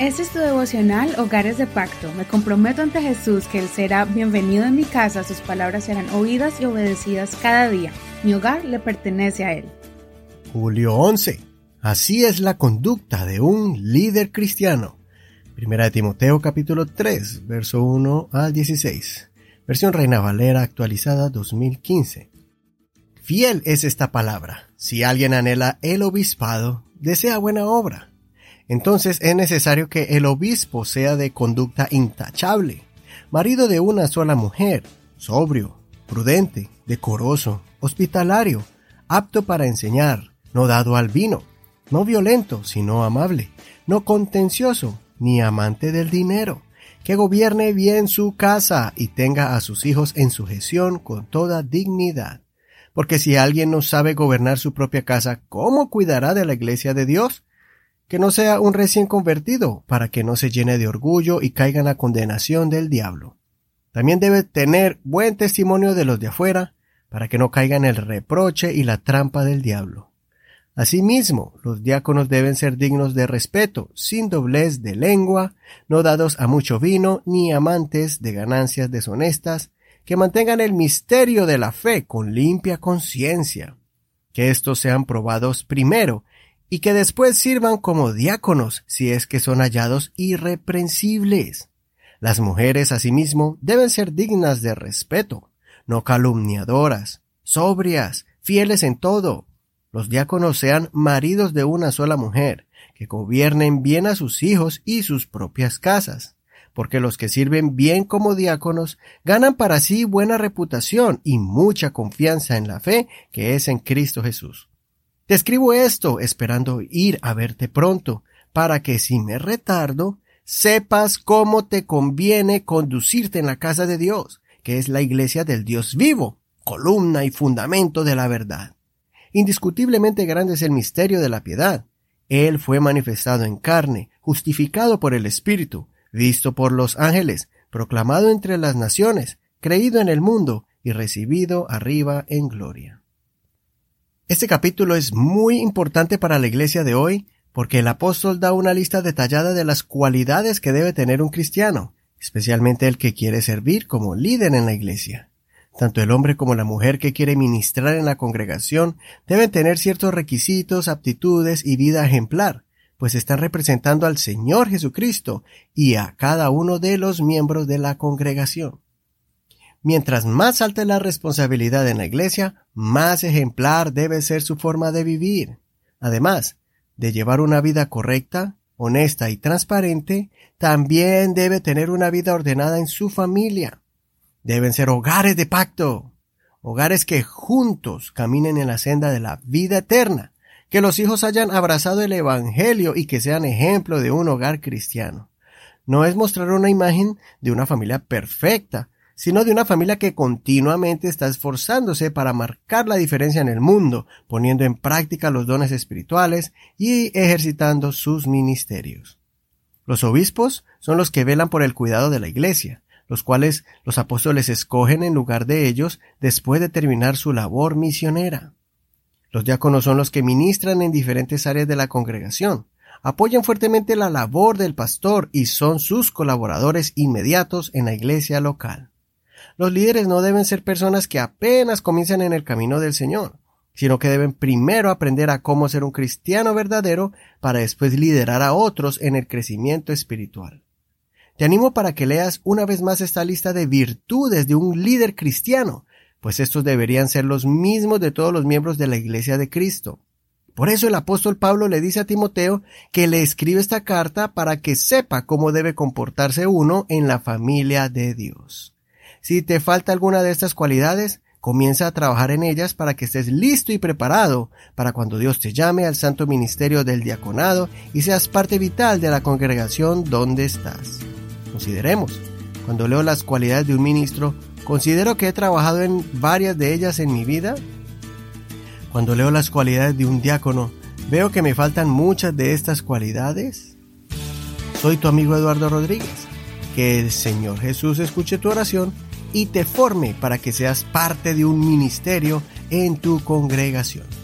Este es tu devocional Hogares de Pacto. Me comprometo ante Jesús que Él será bienvenido en mi casa, sus palabras serán oídas y obedecidas cada día. Mi hogar le pertenece a Él. Julio 11. Así es la conducta de un líder cristiano. Primera de Timoteo capítulo 3, verso 1 al 16. Versión Reina Valera actualizada 2015. Fiel es esta palabra. Si alguien anhela el obispado, desea buena obra entonces es necesario que el obispo sea de conducta intachable, marido de una sola mujer, sobrio, prudente, decoroso, hospitalario, apto para enseñar, no dado al vino, no violento, sino amable, no contencioso, ni amante del dinero, que gobierne bien su casa y tenga a sus hijos en sujeción con toda dignidad. Porque si alguien no sabe gobernar su propia casa, ¿cómo cuidará de la iglesia de Dios? Que no sea un recién convertido, para que no se llene de orgullo y caiga en la condenación del diablo. También debe tener buen testimonio de los de afuera, para que no caiga en el reproche y la trampa del diablo. Asimismo, los diáconos deben ser dignos de respeto, sin doblez de lengua, no dados a mucho vino, ni amantes de ganancias deshonestas, que mantengan el misterio de la fe con limpia conciencia. Que estos sean probados primero, y que después sirvan como diáconos si es que son hallados irreprensibles. Las mujeres asimismo deben ser dignas de respeto, no calumniadoras, sobrias, fieles en todo. Los diáconos sean maridos de una sola mujer, que gobiernen bien a sus hijos y sus propias casas, porque los que sirven bien como diáconos ganan para sí buena reputación y mucha confianza en la fe que es en Cristo Jesús. Te escribo esto esperando ir a verte pronto, para que si me retardo, sepas cómo te conviene conducirte en la casa de Dios, que es la iglesia del Dios vivo, columna y fundamento de la verdad. Indiscutiblemente grande es el misterio de la piedad. Él fue manifestado en carne, justificado por el Espíritu, visto por los ángeles, proclamado entre las naciones, creído en el mundo y recibido arriba en gloria. Este capítulo es muy importante para la iglesia de hoy porque el apóstol da una lista detallada de las cualidades que debe tener un cristiano, especialmente el que quiere servir como líder en la iglesia. Tanto el hombre como la mujer que quiere ministrar en la congregación deben tener ciertos requisitos, aptitudes y vida ejemplar, pues están representando al Señor Jesucristo y a cada uno de los miembros de la congregación. Mientras más alta la responsabilidad en la iglesia, más ejemplar debe ser su forma de vivir. Además de llevar una vida correcta, honesta y transparente, también debe tener una vida ordenada en su familia. Deben ser hogares de pacto, hogares que juntos caminen en la senda de la vida eterna, que los hijos hayan abrazado el Evangelio y que sean ejemplo de un hogar cristiano. No es mostrar una imagen de una familia perfecta, sino de una familia que continuamente está esforzándose para marcar la diferencia en el mundo, poniendo en práctica los dones espirituales y ejercitando sus ministerios. Los obispos son los que velan por el cuidado de la iglesia, los cuales los apóstoles escogen en lugar de ellos después de terminar su labor misionera. Los diáconos son los que ministran en diferentes áreas de la congregación, apoyan fuertemente la labor del pastor y son sus colaboradores inmediatos en la iglesia local. Los líderes no deben ser personas que apenas comienzan en el camino del Señor, sino que deben primero aprender a cómo ser un cristiano verdadero para después liderar a otros en el crecimiento espiritual. Te animo para que leas una vez más esta lista de virtudes de un líder cristiano, pues estos deberían ser los mismos de todos los miembros de la Iglesia de Cristo. Por eso el apóstol Pablo le dice a Timoteo que le escribe esta carta para que sepa cómo debe comportarse uno en la familia de Dios. Si te falta alguna de estas cualidades, comienza a trabajar en ellas para que estés listo y preparado para cuando Dios te llame al santo ministerio del diaconado y seas parte vital de la congregación donde estás. Consideremos, cuando leo las cualidades de un ministro, ¿considero que he trabajado en varias de ellas en mi vida? Cuando leo las cualidades de un diácono, ¿veo que me faltan muchas de estas cualidades? Soy tu amigo Eduardo Rodríguez. Que el Señor Jesús escuche tu oración y te forme para que seas parte de un ministerio en tu congregación.